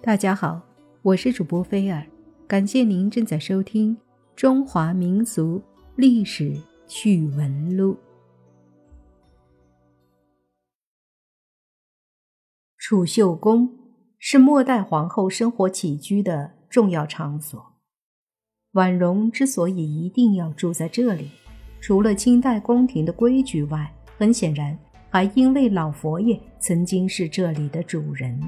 大家好，我是主播菲尔，感谢您正在收听《中华民俗历史趣闻录》。储秀宫是末代皇后生活起居的重要场所。婉容之所以一定要住在这里，除了清代宫廷的规矩外，很显然还因为老佛爷曾经是这里的主人。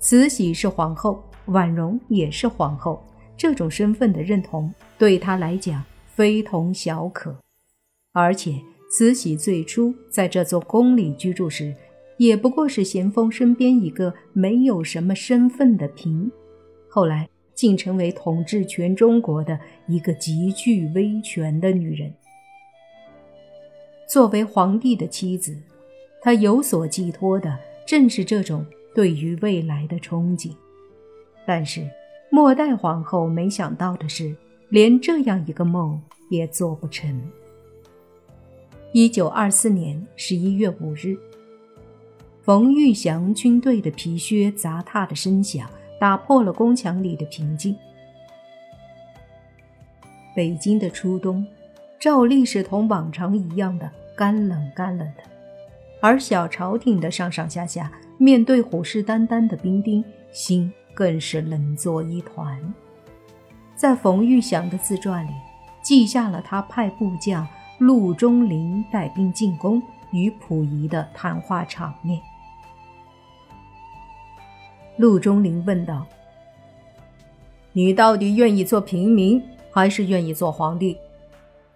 慈禧是皇后，婉容也是皇后，这种身份的认同对她来讲非同小可。而且，慈禧最初在这座宫里居住时，也不过是咸丰身边一个没有什么身份的嫔，后来竟成为统治全中国的一个极具威权的女人。作为皇帝的妻子，她有所寄托的正是这种。对于未来的憧憬，但是末代皇后没想到的是，连这样一个梦也做不成。一九二四年十一月五日，冯玉祥军队的皮靴砸踏的声响打破了宫墙里的平静。北京的初冬，照例是同往常一样的干冷干冷的，而小朝廷的上上下下。面对虎视眈眈的兵丁，心更是冷作一团。在冯玉祥的自传里，记下了他派部将陆中林带兵进攻与溥仪的谈话场面。陆中林问道：“你到底愿意做平民，还是愿意做皇帝？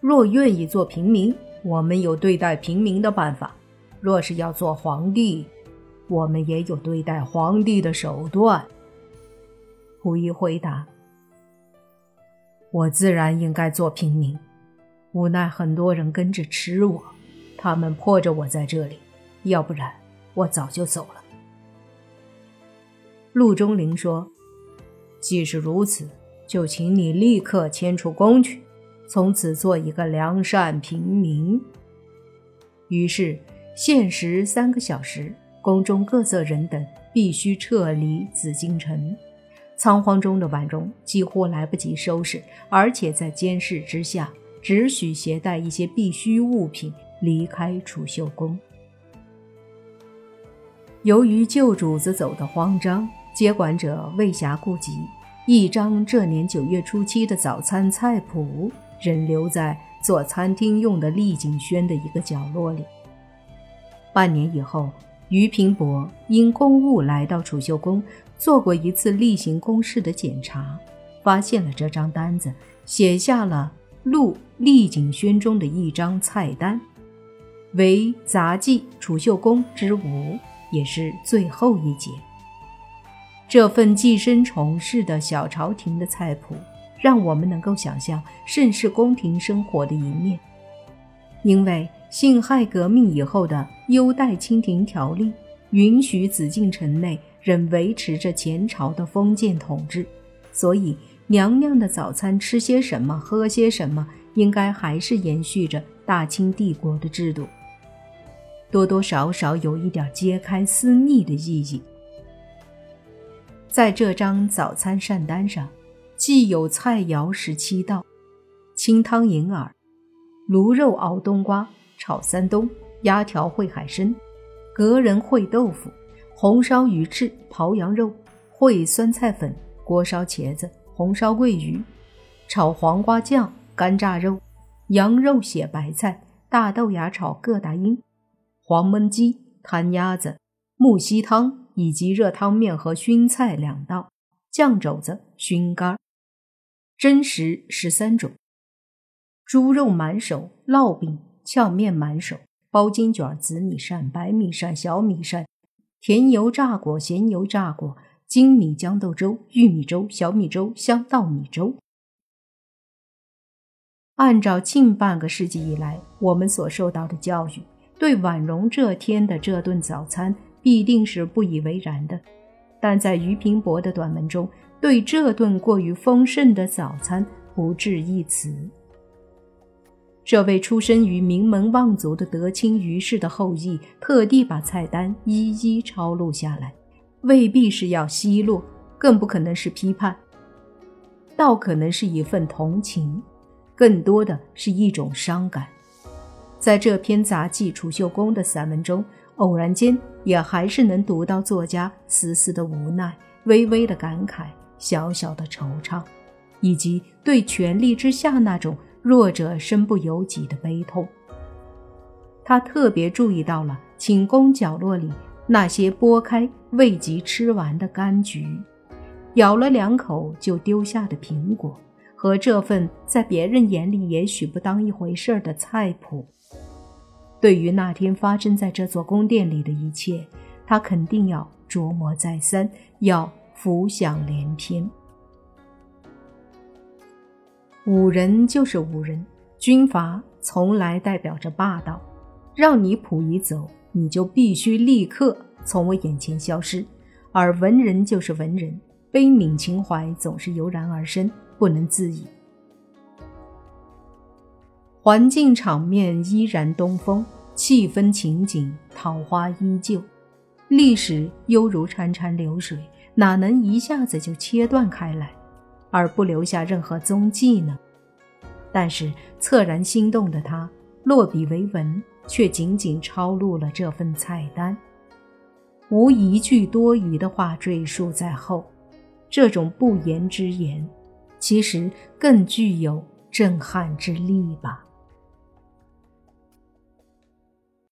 若愿意做平民，我们有对待平民的办法；若是要做皇帝，”我们也有对待皇帝的手段。溥仪回答：“我自然应该做平民，无奈很多人跟着吃我，他们迫着我在这里，要不然我早就走了。”陆中林说：“既是如此，就请你立刻迁出宫去，从此做一个良善平民。”于是限时三个小时。宫中各色人等必须撤离紫禁城，仓皇中的婉容几乎来不及收拾，而且在监视之下，只许携带一些必需物品离开储秀宫。由于旧主子走得慌张，接管者未暇顾及，一张这年九月初七的早餐菜谱仍留在做餐厅用的丽景轩的一个角落里。半年以后。于平伯因公务来到储秀宫，做过一次例行公事的检查，发现了这张单子，写下了《陆丽景轩》中的一张菜单，为杂记储秀宫之五，也是最后一节。这份寄生虫式的小朝廷的菜谱，让我们能够想象盛世宫廷生活的一面，因为。辛亥革命以后的优待清廷条例，允许紫禁城内仍维持着前朝的封建统治，所以娘娘的早餐吃些什么，喝些什么，应该还是延续着大清帝国的制度，多多少少有一点揭开私密的意义。在这张早餐膳单上，既有菜肴十七道，清汤银耳，卤肉熬冬瓜。炒三冬、鸭条烩海参、隔人烩豆腐、红烧鱼翅、刨羊肉、烩酸菜粉、锅烧茄子、红烧桂鱼、炒黄瓜酱、干炸肉、羊肉血白菜、大豆芽炒各大鹰、黄焖鸡、摊鸭子、木樨汤以及热汤面和熏菜两道，酱肘子、熏肝、真实十三种，猪肉满手、烙饼。荞面满手，包金卷、紫米扇、白米扇、小米扇，甜油炸果、咸油炸果，精米豇豆粥、玉米粥、小米粥、香稻米粥。按照近半个世纪以来我们所受到的教育，对婉容这天的这顿早餐必定是不以为然的。但在于平伯的短文中，对这顿过于丰盛的早餐不置一词。这位出身于名门望族的德清于氏的后裔，特地把菜单一一抄录下来，未必是要奚落，更不可能是批判，倒可能是一份同情，更多的是一种伤感。在这篇杂记储秀宫的散文中，偶然间也还是能读到作家丝丝的无奈、微微的感慨、小小的惆怅，以及对权力之下那种弱者身不由己的悲痛。他特别注意到了寝宫角落里那些剥开未及吃完的柑橘，咬了两口就丢下的苹果，和这份在别人眼里也许不当一回事的菜谱。对于那天发生在这座宫殿里的一切，他肯定要琢磨再三，要浮想联翩。武人就是武人，军阀从来代表着霸道。让你溥仪走，你就必须立刻从我眼前消失；而文人就是文人，悲悯情怀总是油然而生，不能自已。环境场面依然东风，气氛情景桃花依旧，历史犹如潺潺流水，哪能一下子就切断开来，而不留下任何踪迹呢？但是恻然心动的他，落笔为文。却仅仅抄录了这份菜单，无一句多余的话赘述在后。这种不言之言，其实更具有震撼之力吧。